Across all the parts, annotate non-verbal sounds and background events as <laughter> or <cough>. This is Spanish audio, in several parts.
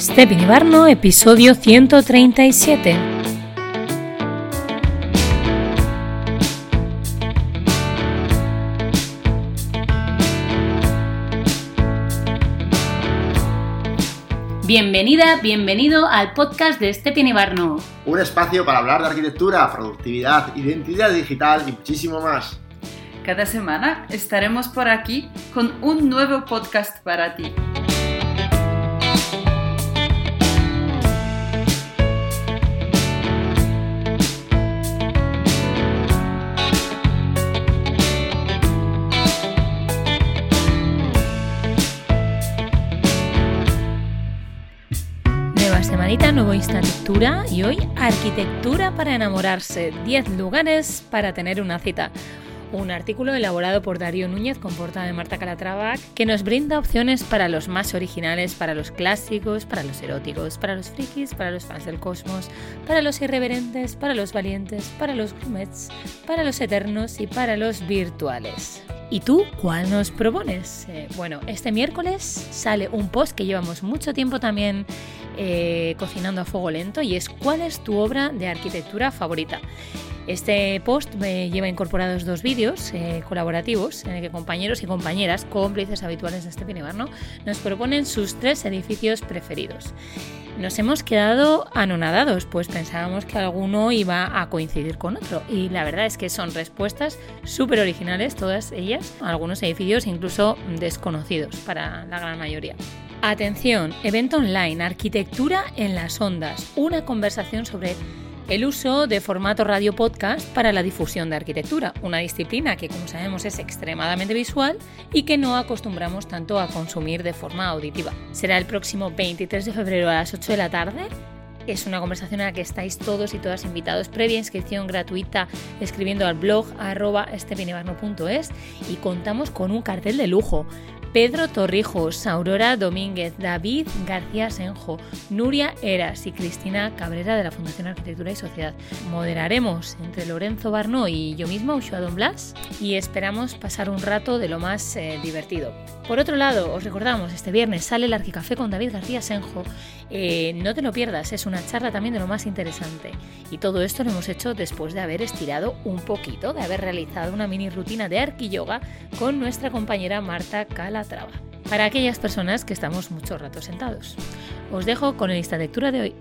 Stephen Ibarno, episodio 137. Bienvenida, bienvenido al podcast de Stephen Ibarno. Un espacio para hablar de arquitectura, productividad, identidad digital y muchísimo más. Cada semana estaremos por aquí con un nuevo podcast para ti. Semanita, nuevo Lectura y hoy Arquitectura para enamorarse, 10 lugares para tener una cita un artículo elaborado por Darío Núñez con portada de Marta Calatrava que nos brinda opciones para los más originales, para los clásicos, para los eróticos, para los frikis, para los fans del cosmos, para los irreverentes, para los valientes, para los gourmets, para los eternos y para los virtuales. ¿Y tú cuál nos propones? Eh, bueno, este miércoles sale un post que llevamos mucho tiempo también eh, cocinando a fuego lento y es ¿cuál es tu obra de arquitectura favorita? Este post me lleva incorporados dos vídeos eh, colaborativos en el que compañeros y compañeras, cómplices habituales de este Pinebarno, nos proponen sus tres edificios preferidos. Nos hemos quedado anonadados, pues pensábamos que alguno iba a coincidir con otro. Y la verdad es que son respuestas súper originales, todas ellas, algunos edificios incluso desconocidos para la gran mayoría. Atención, evento online, arquitectura en las ondas, una conversación sobre el uso de formato radio podcast para la difusión de arquitectura, una disciplina que como sabemos es extremadamente visual y que no acostumbramos tanto a consumir de forma auditiva. Será el próximo 23 de febrero a las 8 de la tarde es una conversación a la que estáis todos y todas invitados, previa inscripción gratuita escribiendo al blog arroba y contamos con un cartel de lujo. Pedro Torrijos, Aurora Domínguez, David García Senjo, Nuria Eras y Cristina Cabrera de la Fundación Arquitectura y Sociedad. Moderaremos entre Lorenzo Barno y yo mismo, Ushua Don Blas, y esperamos pasar un rato de lo más eh, divertido. Por otro lado, os recordamos, este viernes sale el Arquicafé con David García Senjo. Eh, no te lo pierdas, es una charla también de lo más interesante. Y todo esto lo hemos hecho después de haber estirado un poquito, de haber realizado una mini rutina de arqui yoga con nuestra compañera Marta Cala traba. Para aquellas personas que estamos mucho rato sentados. Os dejo con el lista lectura de hoy.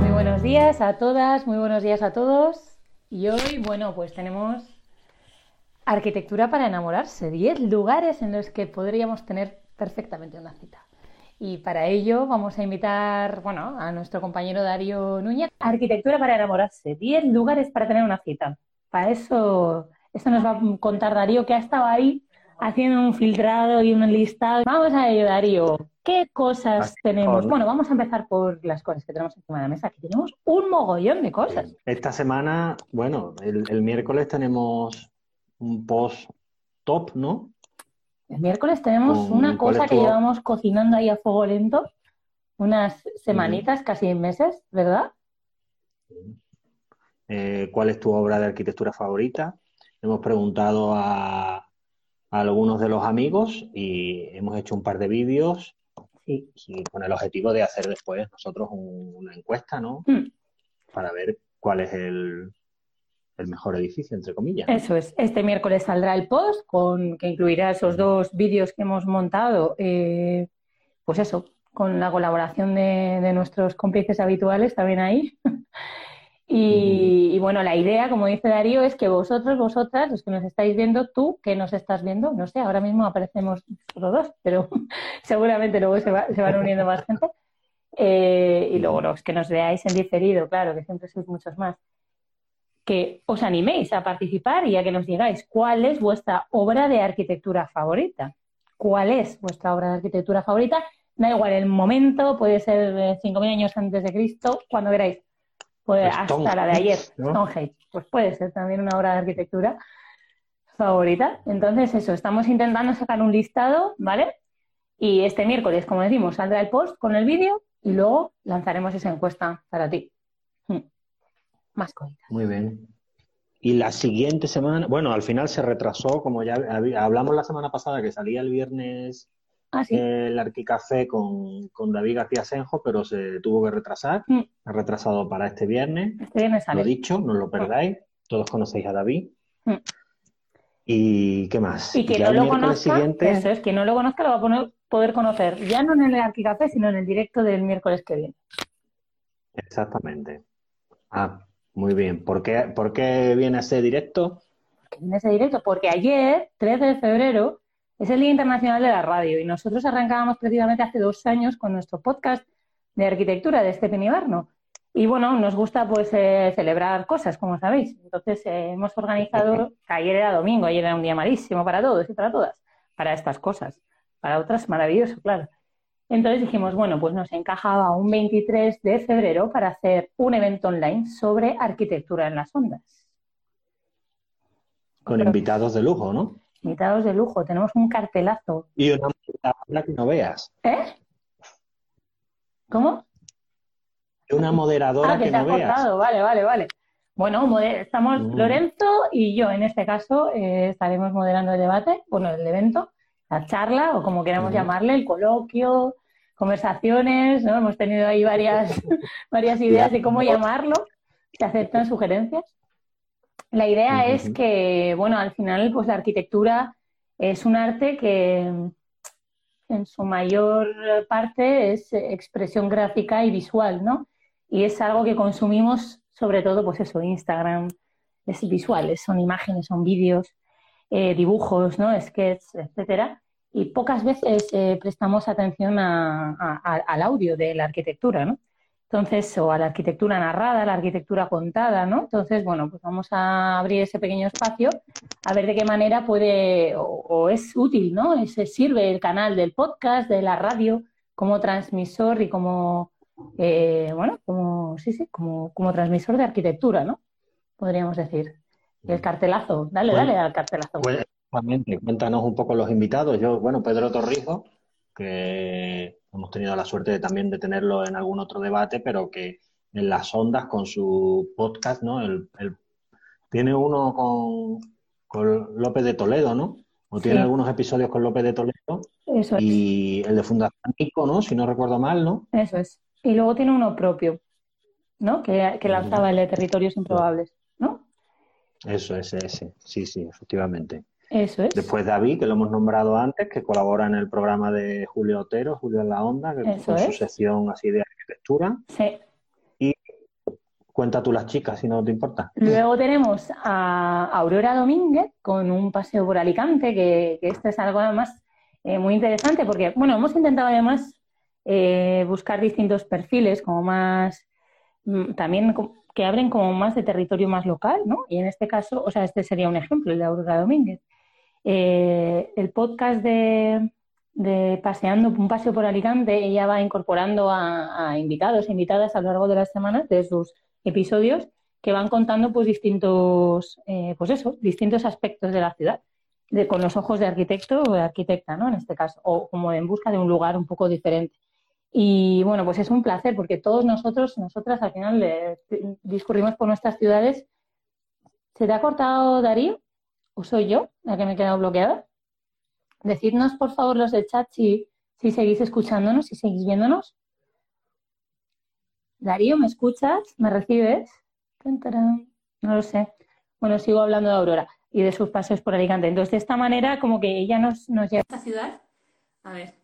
Muy buenos días a todas, muy buenos días a todos. Y hoy, bueno, pues tenemos arquitectura para enamorarse, 10 lugares en los que podríamos tener perfectamente una cita. Y para ello vamos a invitar bueno, a nuestro compañero Darío Núñez. Arquitectura para enamorarse, 10 lugares para tener una cita. Para eso, esto nos va a contar Darío, que ha estado ahí haciendo un filtrado y un listado. Vamos a ello, Darío. ¿Qué cosas tenemos? Bueno, vamos a empezar por las cosas que tenemos encima de la mesa. Aquí tenemos un mogollón de cosas. Esta semana, bueno, el, el miércoles tenemos un post top, ¿no? El miércoles tenemos una cosa que llevamos cocinando ahí a fuego lento, unas semanitas, casi meses, ¿verdad? Eh, ¿Cuál es tu obra de arquitectura favorita? Hemos preguntado a, algunos de los amigos y hemos hecho un par de vídeos y con el objetivo de hacer después nosotros una encuesta, ¿no? Hmm. Para ver cuál es el, el mejor edificio, entre comillas. Eso es. Este miércoles saldrá el post con que incluirá esos dos vídeos que hemos montado. Eh, pues eso, con la colaboración de, nuestros cómplices habituales también ahí. <laughs> y, bueno, la idea, como dice Darío, es que vosotros, vosotras, los que nos estáis viendo, tú que nos estás viendo, no sé, ahora mismo aparecemos solo dos, pero <laughs> seguramente luego se, van uniendo más gente. Eh, y luego los que nos veáis en diferido, claro, que siempre sois muchos más que os animéis a participar y a que nos digáis cuál es vuestra obra de arquitectura favorita. ¿Cuál es vuestra obra de arquitectura favorita? Da igual el momento, puede ser 5.000 años antes de Cristo, cuando queráis. Puede, hasta la de ayer, Stonehenge. Pues puede ser también una obra de arquitectura favorita. Entonces, eso, estamos intentando sacar un listado, ¿vale? Y este miércoles, como decimos, saldrá el post con el vídeo y luego lanzaremos esa encuesta para ti. Muy bien. Y la siguiente semana, bueno, al final se retrasó, como ya hablamos la semana pasada, que salía el viernes Ah, sí. el Arquicafé con, con David García Senjo, pero se tuvo que retrasar. Mm. Ha retrasado para este viernes. Este viernes Lo sale. dicho, no lo perdáis. Todos conocéis a David. Mm. ¿Y qué más? Y Ya no lo conozca, siguiente- eso es, quien no lo conozca lo va a poner- poder conocer, ya no en el Arquicafé, sino en el directo del miércoles que viene. Exactamente. Ah, muy bien. ¿Por qué, por qué viene ese directo? Viene ese directo, porque ayer, 13 de febrero, es el Día Internacional de la Radio y nosotros arrancábamos precisamente hace dos años con nuestro podcast de arquitectura de Estepen Ibarno. Y bueno, nos gusta pues eh, celebrar cosas, como sabéis. Entonces eh, hemos organizado, <laughs> ayer era domingo, ayer era un día malísimo para todos y para todas, para estas cosas. Para otras maravilloso, claro. Entonces dijimos, bueno, pues nos encajaba un 23 de febrero para hacer un evento online sobre arquitectura en las ondas. Con Pero- invitados de lujo, ¿no? Invitados de lujo, tenemos un cartelazo. Y una moderadora que no veas. ¿Eh? ¿Cómo? Una moderadora Ah, que que te no veas. cortado, vale, vale, vale. Bueno, estamos Mm. Lorenzo y yo, en este caso, eh, estaremos moderando el debate, bueno, el evento, la charla, o como queramos Ujú. llamarle, el coloquio, conversaciones, ¿no? Hemos tenido ahí varias, <laughs> varias ideas de cómo llamarlo, se aceptan sugerencias. La idea es Ujú. que, bueno, al final, pues la arquitectura es un arte que en su mayor parte es expresión gráfica y visual, ¿no? Y es algo que consumimos sobre todo, pues eso, Instagram, es visuales, son imágenes, son vídeos, eh, dibujos, ¿no? Sketches, etcétera. Y pocas veces eh, prestamos atención a- a- a- al audio de la arquitectura, ¿no? Entonces, o a la arquitectura narrada, a la arquitectura contada, ¿no? Entonces, bueno, pues vamos a abrir ese pequeño espacio a ver de qué manera puede o, o es útil, ¿no? Es- sirve el canal del podcast, de la radio, como transmisor y como, eh, bueno, como, sí, sí, como, como transmisor de arquitectura, ¿no? Podríamos decir. Y el cartelazo, dale, Bueno, dale al cartelazo. Pues, exactamente. Cuéntanos un poco los invitados. Yo, bueno, Pedro Torrijo, que hemos tenido la suerte de, también de tenerlo en algún otro debate, pero que en las ondas con su podcast, ¿no? El, el- tiene uno con, con López de Toledo, ¿no? O tiene algunos episodios con López de Toledo Eso es, y el de Fundación Nico, ¿no? Si no recuerdo mal, ¿no? eso es. Y luego tiene uno propio, ¿no? Que, que lanzaba el de Territorios Improbables, ¿no? Eso es ese. Sí, sí, efectivamente. Eso es. Después David, que lo hemos nombrado antes, que colabora en el programa de Julio Otero, Julio en la Onda, que Eso con su es. sección así de arquitectura. Sí. Cuenta tú las chicas, si no te importa. Luego tenemos a Aurora Domínguez con un paseo por Alicante, que, que esto es algo además eh, muy interesante porque, bueno, hemos intentado además eh, buscar distintos perfiles como más, mm, también que abren como más de territorio más local, ¿no? Y en este caso, o sea, este sería un ejemplo, el de Aurora Domínguez. Eh, el podcast de, Paseando, un paseo por Alicante, ella va incorporando a, a invitados e invitadas a lo largo de las semanas de sus episodios que van contando pues distintos, eh, pues eso, distintos aspectos de la ciudad, de, con los ojos de arquitecto o de arquitecta, ¿no? En este caso, o como en busca de un lugar un poco diferente. Y bueno, pues es un placer porque todos nosotros, nosotras al final eh, discurrimos por nuestras ciudades. ¿Se te ha cortado Darío? ¿O soy yo la que me he quedado bloqueada? Decidnos por favor los de chat si, si seguís escuchándonos, si seguís viéndonos. Darío, ¿me escuchas? ¿Me recibes? No lo sé. Bueno, sigo hablando de Aurora y de sus paseos por Alicante. Entonces, de esta manera, como que ella nos, nos lleva a esta ciudad. A ver,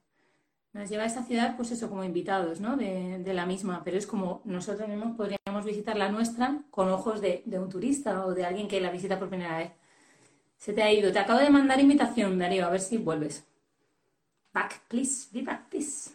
nos lleva a esta ciudad, pues eso, como invitados, ¿no? De, de la misma. Pero es como nosotros mismos podríamos visitar la nuestra con ojos de, de un turista o de alguien que la visita por primera vez. Se te ha ido. Te acabo de mandar invitación, Darío, a ver si vuelves. Back, please. Be back, please.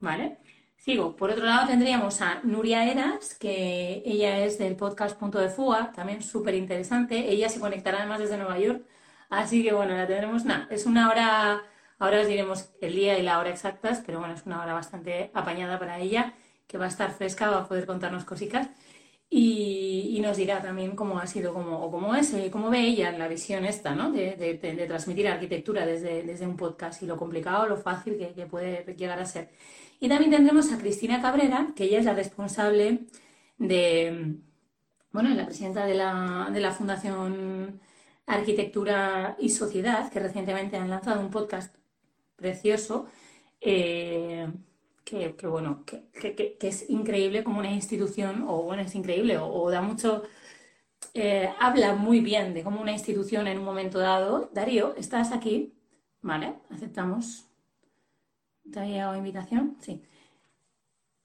¿Vale? Sigo. Por otro lado tendríamos a Nuria Eras, que ella es del podcast Punto de Fuga, también súper interesante. Ella se conectará además desde Nueva York. Así que bueno, la tendremos. Nada, es una hora, ahora os diremos el día y la hora exactas, pero bueno, es una hora bastante apañada para ella, que va a estar fresca, va a poder contarnos cositas. Y, nos dirá también cómo ha sido, cómo, o cómo es, eh, cómo ve ella la visión esta, ¿no? De- de transmitir arquitectura desde, desde un podcast y lo complicado, lo fácil que, que puede llegar a ser. Y también tendremos a Cristina Cabrera, que ella es la responsable de, bueno, la presidenta de la, de la Fundación Arquitectura y Sociedad, que recientemente han lanzado un podcast precioso, eh, que, bueno, que, es increíble como una institución, o bueno, es increíble, o, da mucho, eh, habla muy bien de cómo una institución en un momento dado. Darío, ¿estás aquí? Vale, aceptamos. ¿Te ha llegado invitación? Sí.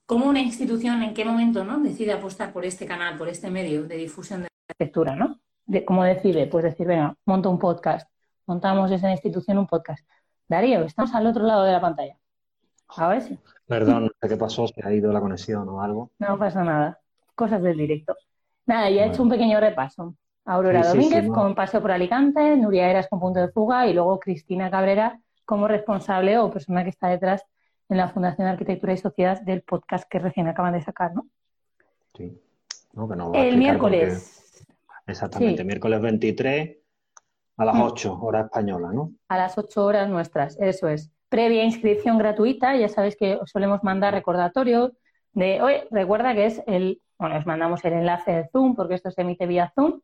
¿Cómo una institución en qué momento ¿no? decide apostar por este canal, por este medio de difusión de la arquitectura, ¿no? De, ¿Cómo decide? Pues decir, venga, monto un podcast, montamos esa institución un podcast. Darío, estamos al otro lado de la pantalla. A ver si. Perdón, no sé qué pasó, si ha ido la conexión o algo. No pasa nada. Cosas del directo. Nada, ya he hecho un pequeño repaso. Aurora Domínguez con Paseo por Alicante, Nuria Eras con Punto de Fuga y luego Cristina Cabrera como responsable o persona que está detrás en la Fundación de Arquitectura y Sociedad del podcast que recién acaban de sacar, ¿no? Sí. el miércoles. Exactamente, miércoles 23 a las 8 mm. horas españolas, ¿no? A las 8 horas nuestras, eso es. Previa inscripción gratuita, ya sabéis que os solemos mandar recordatorio de hoy, recuerda que es el, bueno, os mandamos el enlace de Zoom porque esto se emite vía Zoom,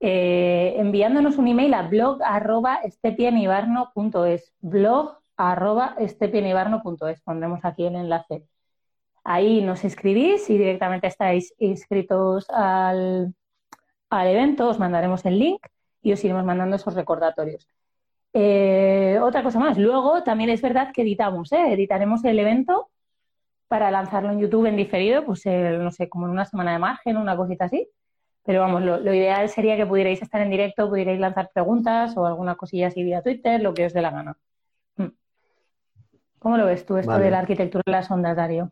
eh, enviándonos un email a blog arroba blog arroba. Pondremos aquí el enlace. Ahí nos inscribís y directamente estáis inscritos al, al evento, os mandaremos el link y os iremos mandando esos recordatorios. Eh, otra cosa más, luego también es verdad que editamos, ¿eh? editaremos el evento para lanzarlo en YouTube en diferido, pues no sé, como en una semana de margen, una cosita así. Pero vamos, lo, lo, ideal sería que pudierais estar en directo, pudierais lanzar preguntas o alguna cosilla así vía Twitter, lo que os dé la gana. ¿Cómo lo ves tú esto de la arquitectura de las ondas, Darío?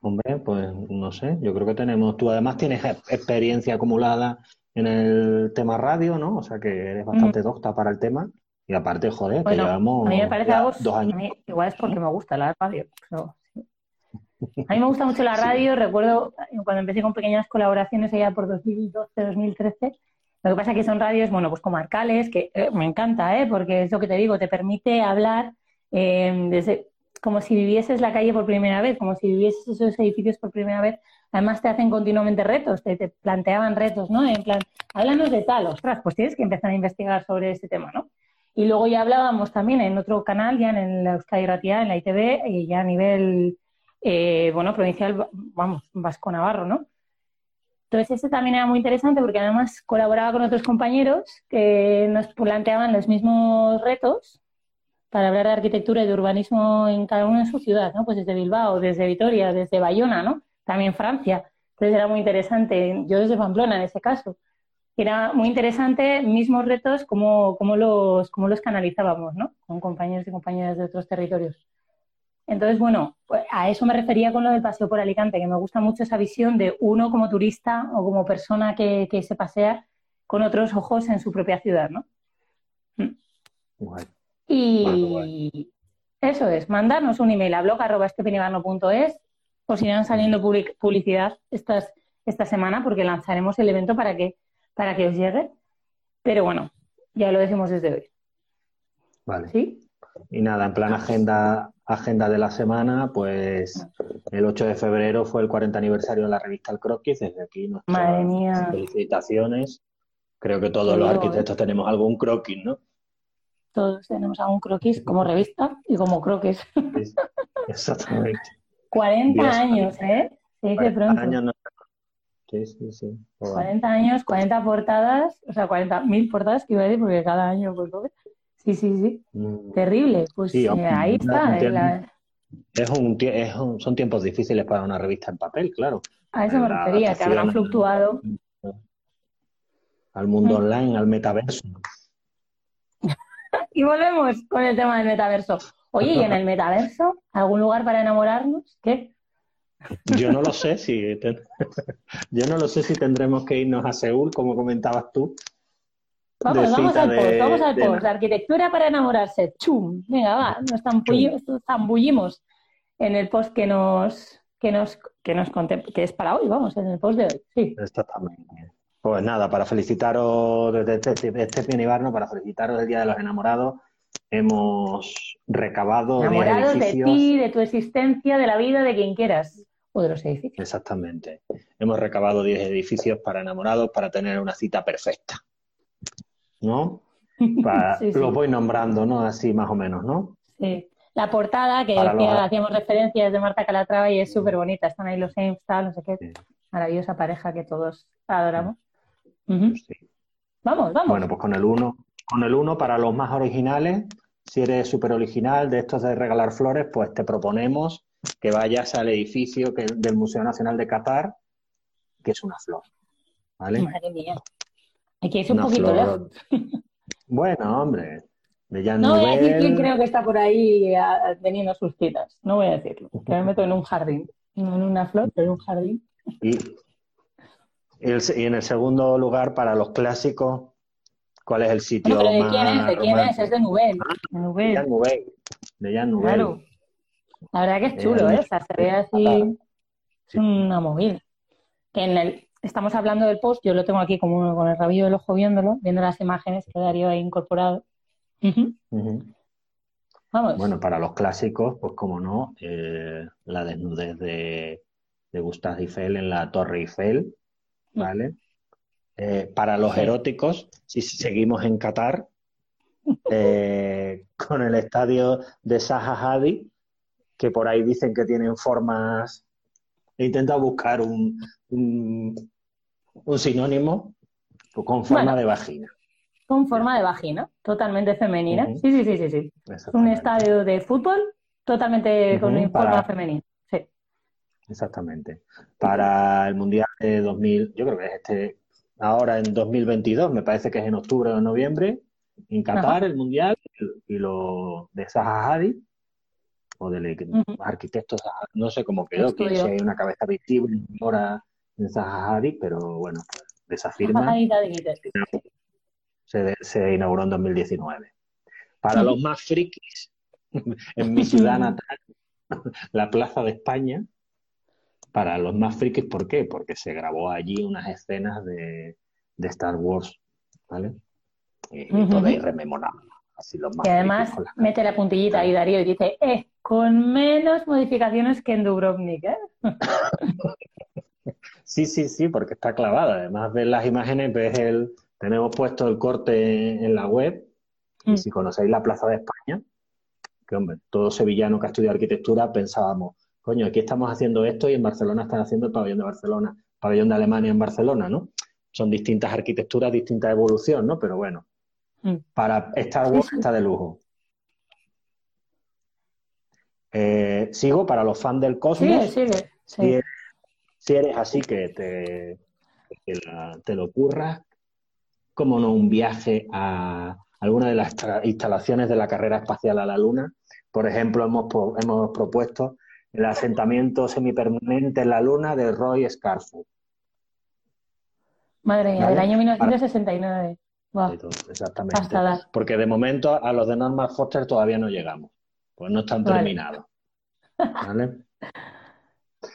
Hombre, pues no sé, yo creo que tenemos, tú además tienes experiencia acumulada en el tema radio, ¿no? O sea que eres bastante docta para el tema. Y aparte, joder, que llevamos a mí me parece algo, dos años. igual es porque me gusta la radio. A mí me gusta mucho la <laughs> radio. Recuerdo cuando empecé con pequeñas colaboraciones allá por 2012, 2013. Lo que pasa es que son radios, bueno, pues comarcales, que eh, me encanta, ¿eh? Porque es lo que te digo, te permite hablar Em, desde, como si vivieses la calle por primera vez, como si vivieses esos edificios por primera vez. Además te hacen continuamente retos, te, planteaban retos, ¿no? En plan, háblanos de tal, ostras, pues tienes que empezar a investigar sobre este tema, ¿no? Y luego ya hablábamos también en otro canal, ya en la Euskadi Ratia, en la ITV, y ya a nivel, eh, bueno, provincial, vamos, Vasco Navarro, ¿no? Entonces, ese también era muy interesante porque además colaboraba con otros compañeros que nos planteaban los mismos retos para hablar de arquitectura y de urbanismo en cada uno de su ciudad, ¿no? Pues desde Bilbao, desde Vitoria, desde Bayona, ¿no? También Francia. Entonces era muy interesante, yo desde Pamplona en ese caso. Era muy interesante, mismos retos, cómo, cómo, los, cómo los canalizábamos, ¿no? Con compañeros y compañeras de otros territorios. Entonces, bueno, pues a eso me refería con lo del paseo por Alicante, que me gusta mucho esa visión de uno como turista o como persona que, que se pasea con otros ojos en su propia ciudad, ¿no? Y eso es, mandarnos un email a blog.estepenibarno.es os irán saliendo publicidad estas, esta semana porque lanzaremos el evento para que, para que os llegue. Pero bueno, ya lo decimos desde hoy. Vale. ¿Sí? Y nada, en plan agenda, agenda de la semana, pues el 8 de febrero fue el 40 aniversario de la revista El Croquis. Desde aquí nuestras felicitaciones. Creo que todos los arquitectos tenemos algún croquis, ¿no? Todos tenemos algún croquis como revista y como croquis. Exactamente. <laughs> 40 años, ¿eh? Se dice pronto. Años Sí, sí, sí. 40 años, 40 portadas, o sea, 40.000 portadas que iba a decir, porque cada año, pues, sí, sí, sí. Mm. Terrible. Pues eh, ahí está. Eh, es un, es un, son tiempos difíciles para una revista en papel, claro. A eso me refería, que habrán fluctuado. Al mundo mm. online, al metaverso <laughs> y volvemos con el tema del metaverso. Oye, ¿y en el metaverso? ¿Algún lugar para enamorarnos? ¿Qué? Yo no lo sé si <laughs> yo no lo sé si tendremos que irnos a Seúl, como comentabas tú. Vamos, vamos al post, vamos al post. La arquitectura para enamorarse. Chum. Venga, va, nos zambullimos en el post que nos que nos que nos que es para hoy, vamos, en el post de hoy. Sí. Exactamente. Pues nada, para felicitaros desde este, este Ibarno, para felicitaros del Día de los Enamorados, hemos recabado Enamorados de, ti, de tu existencia, de la vida, de quien quieras. O de los edificios. Exactamente. Hemos recabado 10 edificios para enamorados para tener una cita perfecta. ¿No? <laughs> Para- Sí, sí. Los voy nombrando, ¿no? Así más o menos, ¿no? Sí. La portada, que decía, los- hacíamos referencias de Marta Calatrava y es súper bonita. Están ahí los tal, no sé qué. Sí. Maravillosa pareja que todos adoramos. Vamos, vamos. Bueno, pues con el 1, con el 1 para los más originales, si eres súper original de estos de regalar flores, pues te proponemos que vayas al edificio que, del Museo Nacional de Qatar, que es una flor. ¿Vale? Madre mía. Aquí es un Una poquito lejos. <laughs> Bueno, hombre, de No voy a decir quién creo que está por ahí ah, teniendo sus citas. No voy a decirlo. Que me meto en un jardín. No en una flor, pero en un jardín. Y, y el- y en el segundo lugar, para los clásicos, ¿cuál es el sitio pero ¿de más quién es? ¿De quién es? Es de Nubel. Ah, De De Nubel. Jean Nouvel. De Nouvel. Claro. La verdad que es chulo, Eh, ¿eh? O sea, se ve así. Es una movida. Que en el, estamos hablando del post, yo lo tengo aquí como con el rabillo del ojo viéndolo, viendo las imágenes que Darío ha incorporado. Vamos. Bueno, para los clásicos, pues como no, eh, la desnudez de, de Gustave Eiffel en la Torre Eiffel, ¿vale? Eh, para los Sí. eróticos, si seguimos en Qatar, eh, con el estadio de Zaha Hadid, que por ahí dicen que tienen formas. He intentado buscar un, un, un sinónimo con forma Bueno. de vagina. Con forma de vagina, totalmente femenina. Sí, sí, sí, sí, sí. Un estadio de fútbol totalmente con forma femenina. Sí. Exactamente. Para el Mundial de 2000, yo creo que es este, ahora en 2022, me parece que es en octubre o noviembre, en Qatar, el Mundial, y, y lo de Zaha Hadid, o del Ujú. arquitecto Zaha, no sé cómo quedó, que si hay una cabeza visible ahora en Hadid, pero bueno, pues, de esa firma se, se inauguró en 2019. Para los más frikis, <laughs> en mi ciudad natal, la Plaza de España, para los más frikis, ¿por qué? Porque se grabó allí unas escenas de, de Star Wars, ¿vale? Y, y Ujú. podéis rememorar así los más Y además mete la puntillita ahí Darío y dice, eh, con menos modificaciones que en Dubrovnik, ¿eh? <laughs> Sí, sí, sí, porque está clavada. Además, ves las imágenes, ves el... Tenemos puesto el corte en la web y Mm. si conocéis la Plaza de España, que hombre, todo sevillano que ha estudiado arquitectura pensábamos, coño, aquí estamos haciendo esto y en Barcelona están haciendo el pabellón de Barcelona, pabellón de Alemania en Barcelona, ¿no? Son distintas arquitecturas, distinta evolución, ¿no? Pero bueno. Para Star Sí, Wars sí. está de lujo. Eh, sigo para los fans del cosmos. Sigue, sigue. Si Sí. eres, si eres así que te, que la- te lo curras, como no un viaje a alguna de las instalaciones de la carrera espacial a la Luna. Por ejemplo, hemos, hemos propuesto el asentamiento semipermanente en la Luna de Roy Scarfo. Madre mía, Vale. del año 1969. Exactamente. Porque de momento a los de Norman Foster todavía no llegamos. Pues no están Vale. terminados. ¿Vale? <laughs>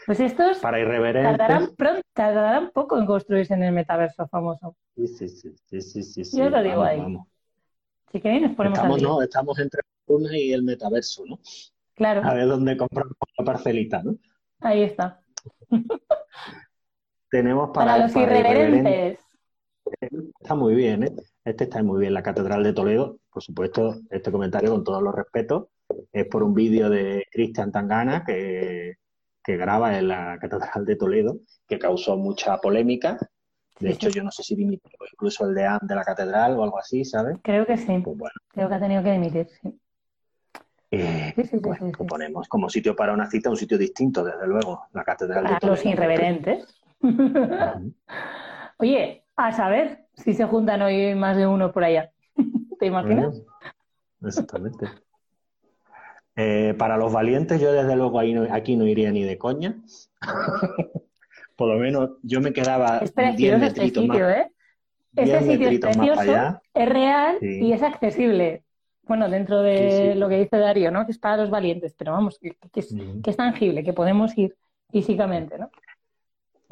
Pues estos Para irreverentes. tardarán pronto, tardarán poco en construirse en el metaverso famoso. Sí, sí, sí, sí, sí, sí, sí. Yo lo digo Vamos, ahí. vamos. Si queréis nos ponemos Estamos, no, estamos entre la luna y el metaverso, ¿no? Claro, A ver dónde compramos la parcelita, ¿no? ahí está. Tenemos para, Para los para irreverentes. Está muy bien, ¿eh? Este está muy bien. La Catedral de Toledo, por supuesto, este comentario con todos los respetos, es por un vídeo de Cristian Tangana que, que graba en la Catedral de Toledo, que causó mucha polémica. De hecho, yo no sé si dimitió incluso el deán de la Catedral o algo así, ¿sabes? Creo que sí. Pues bueno, Creo que ha tenido que dimitir. sí. eh, Sí, sí, pues sí, proponemos como sitio para una cita un sitio distinto, desde luego, la Catedral de Para Toledo. los irreverentes. <laughs> Oye, a saber si se juntan hoy más de uno por allá. <laughs> ¿Te imaginas? Mm, Exactamente. Eh, para los valientes, yo desde luego ahí no- aquí no iría ni de coña. <laughs> Por lo menos yo me quedaba Es 10 precioso este sitio, más, ¿eh? 10 Este sitio es precioso, es real Sí. y es accesible. Bueno, dentro de Sí, sí. lo que dice Darío, ¿no? Que es para los valientes, pero vamos, que, que es, que es tangible, que podemos ir físicamente, ¿no?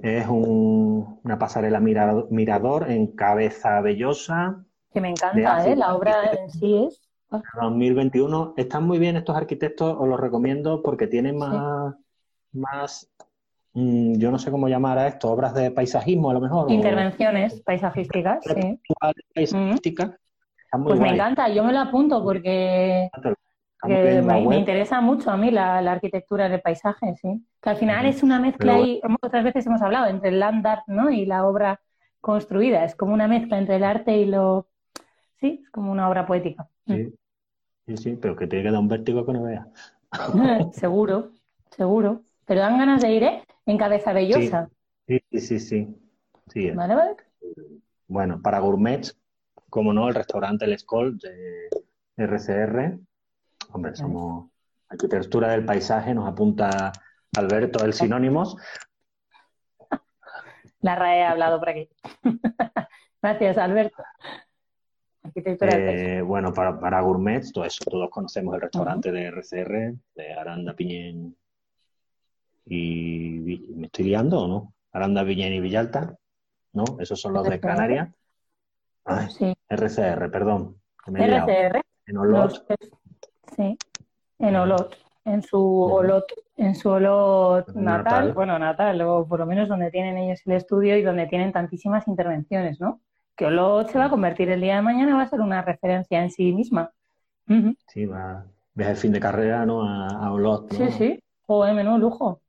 Es un- una pasarela mirador, mirador en Cabeza Bellosa, Que me encanta. ¿eh? La obra en sí es. 2021. Están muy bien estos arquitectos, os los recomiendo porque tienen más, más mm, yo no sé cómo llamar a esto, obras de paisajismo a lo mejor. o- Intervenciones paisajísticas, sí. paisajísticas. Muy Pues me encanta, yo me lo apunto porque que me, interesa mucho a mí la, la arquitectura del paisaje, sí. Que al final es una mezcla, y otras veces hemos hablado, entre el land art ¿no? y la obra construida. Es como una mezcla entre el arte y lo... Sí, es como una obra poética. Sí, sí, sí, pero que te queda un vértigo que no veas. <laughs> seguro, seguro. Pero dan ganas de ir, ¿eh? En Cabeza Bellosa. Sí, sí, sí, sí. Sí, eh. ¿Vale, vale? Bueno, para gourmets, como no, el restaurante El Escol de RCR. Hombre, somos arquitectura del paisaje, nos apunta Alberto el sinónimos. La RAE ha hablado por aquí. <laughs> Gracias, Alberto. Arquitectura del paisaje. Eh, bueno, para, para gourmets, todo eso, todos conocemos el restaurante de RCR, de Aranda Piñén y ¿me estoy liando o no? Aranda Piñén y Villalta, ¿no? Esos son los de. Canarias. Ay, Sí, RCR, perdón. RCR. En Olot, Los- sí, en Olot, en su Olot, en su Olot natal, Natal. bueno, natal, o por lo menos donde tienen ellos el estudio y donde tienen tantísimas intervenciones, ¿no? Que Olot se va a convertir el día de mañana, va a ser una referencia en sí misma. Sí, va, viaje de fin de carrera, ¿no? A, a Olot, ¿no? Sí, sí, joder, menudo lujo.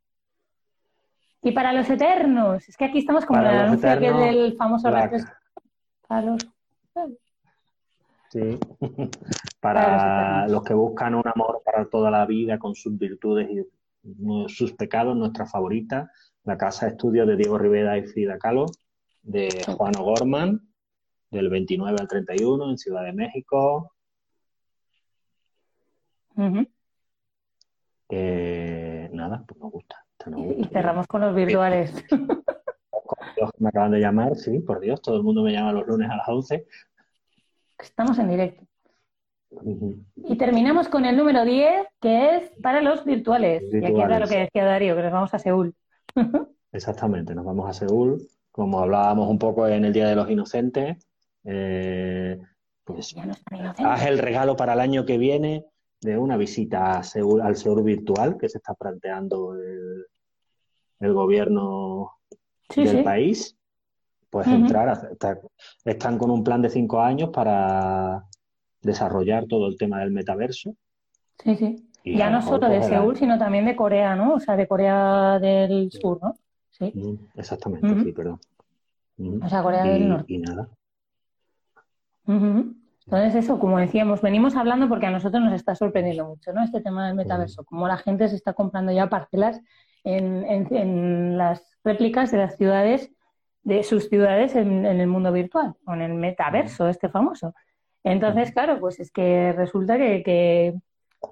Y para los eternos, es que aquí estamos como el anuncio del famoso. Para los- Sí. <laughs> Para los que buscan un amor para toda la vida con sus virtudes y sus pecados, nuestra favorita, la casa de estudio de Diego Rivera y Frida Kahlo, de Juan O'Gorman, del 29 al 31 en Ciudad de México. Que nada, pues nos gusta. nos Y, cerramos con los virtuales. <laughs> Me acaban de llamar, sí, por Dios, todo el mundo me llama los lunes a las 11. Estamos en directo. Y terminamos con el número 10, que es para los virtuales. Y aquí era Virtuales. lo que decía Darío, que nos vamos a Seúl. <laughs> Exactamente, nos vamos a Seúl, como hablábamos un poco en el Día de los Inocentes, eh, pues no haz el regalo para el año que viene de una visita a Seúl, al Seúl virtual que se está planteando el, el gobierno Sí, del sí. país. Puedes entrar, a- está- están con un plan de cinco años para desarrollar todo el tema del metaverso. Sí, sí. Y Ya no solo de Seúl, sino también de Corea, ¿no? O sea, de Corea del Sur, ¿no? Sí. Mm, Exactamente, sí, perdón. Mm. O sea, Corea Y- del Norte. y nada. Entonces, eso, como decíamos, venimos hablando porque a nosotros nos está sorprendiendo mucho, ¿no? Este tema del metaverso, cómo la gente se está comprando ya parcelas en, en- en las réplicas de las ciudades, de sus ciudades en, en el mundo virtual, o en el metaverso, este famoso. Entonces, claro, pues es que resulta que, que,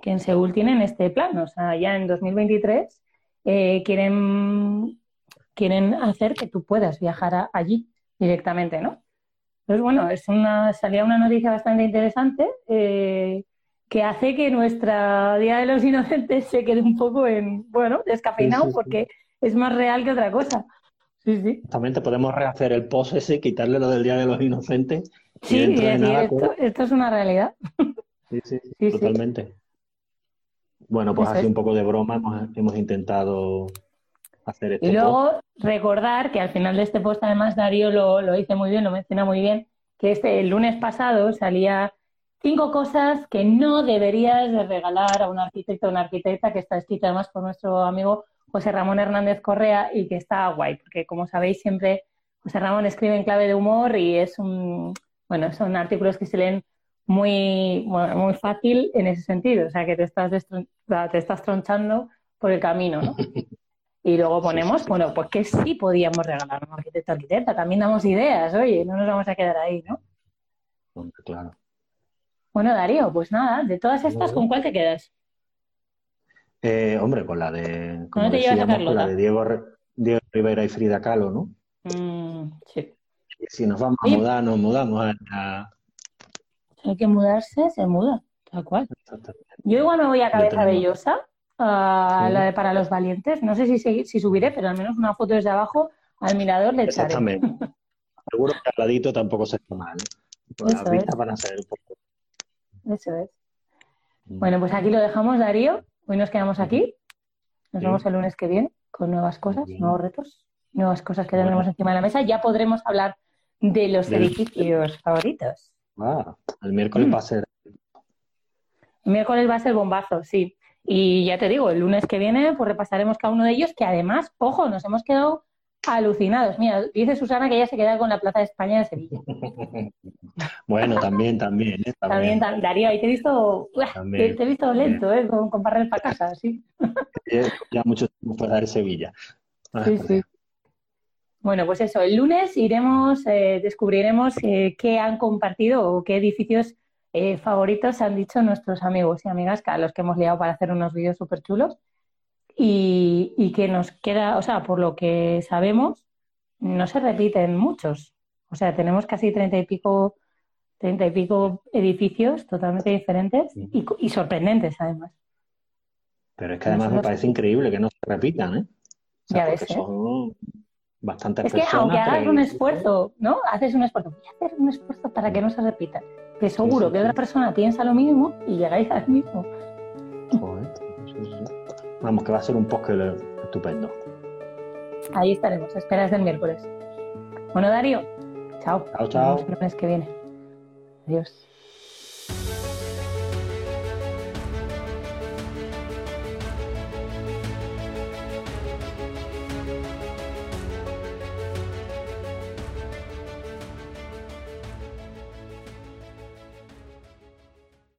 que en Seúl tienen este plan, o sea, ya en 2023 eh, quieren, quieren hacer que tú puedas viajar a- allí directamente, ¿no? Pues bueno, es una, salía una noticia bastante interesante eh, que hace que nuestra Día de los Inocentes se quede un poco en, bueno, descafeinado Sí, sí, sí. porque es más real que otra cosa. Sí, sí. Exactamente, podemos rehacer el post ese, quitarle lo del Día de los Inocentes. Sí, y dentro de decir, nada, esto, pues, esto es una realidad. sí, sí, <laughs> sí, sí. totalmente. Bueno, pues Eso así es. un poco de broma hemos, hemos intentado hacer este Y post. luego recordar que al final de este post, además, Darío lo, lo dice muy bien, lo menciona muy bien, que este el lunes pasado salía cinco cosas que no deberías de regalar a un arquitecto o una arquitecta, que está escrito además por nuestro amigo José Ramón Hernández Correa y que está guay, porque como sabéis siempre José Ramón escribe en clave de humor y es un, bueno, son artículos que se leen muy, muy fácil en ese sentido, o sea que te estás, destron- te estás tronchando por el camino, ¿no? <laughs> Y luego ponemos, bueno, pues que sí podíamos regalar a un arquitecto arquitecta, también damos ideas, oye, no nos vamos a quedar ahí, ¿no? Claro. Bueno, Darío, pues nada, de todas estas. ¿con cuál te quedas? Eh, hombre, con la de, como ¿Dónde te a con la de Diego, Diego Rivera y Frida Kahlo, ¿no? Mm, sí. Y si nos vamos a Oye. mudar, nos mudamos a... a- Si hay que mudarse, se muda, tal cual. Yo igual me voy a Cabeza. Bellosa, a Sí. la de para los valientes. No sé si, si subiré, pero al menos una foto desde abajo al mirador le echaré. Exactamente. <laughs> Seguro que al ladito tampoco se está mal. Pues las vistas van a ser un poco... Eso es. Bueno, pues aquí lo dejamos, Darío. Hoy nos quedamos aquí. Nos Sí. vemos el lunes que viene. con nuevas cosas, nuevos retos, nuevas cosas que tendremos encima de la mesa. Ya podremos hablar de los edificios favoritos. Ah, el miércoles mm. va a ser. El miércoles va a ser bombazo, sí. Y ya te digo, el lunes que viene, pues repasaremos cada uno de ellos, que además, ojo, nos hemos quedado alucinados. Mira, dice Susana que ella se queda con la Plaza de España de Sevilla. <laughs> bueno, también, también. ¿eh? También, Darío, ahí te he visto, te, he visto lento, ¿eh? Con, con para casa, sí. <laughs> ya mucho tiempo fuera de Sevilla. Ah, sí, sí. Bueno, pues eso, el lunes iremos, eh, descubriremos eh, qué han compartido o qué edificios eh, favoritos han dicho nuestros amigos y amigas, a los que hemos liado para hacer unos vídeos súper chulos. Y, que nos queda, o sea, por lo que sabemos, no se repiten muchos. O sea, tenemos casi treinta y pico, treinta y pico edificios totalmente diferentes y, sorprendentes además. Pero es que además me parece increíble que no se repitan, ¿eh? ya ves, son bastantes es que aunque hagas un esfuerzo, ¿no? Haces un esfuerzo, voy a hacer un esfuerzo para que no se repitan que seguro que otra persona piensa lo mismo y llegáis al mismo. Joder, Vamos, que va a ser un post estupendo. Ahí estaremos, esperas del miércoles. Bueno, Darío, chao. Chao, chao. Nos vemos el lunes que viene. Adiós.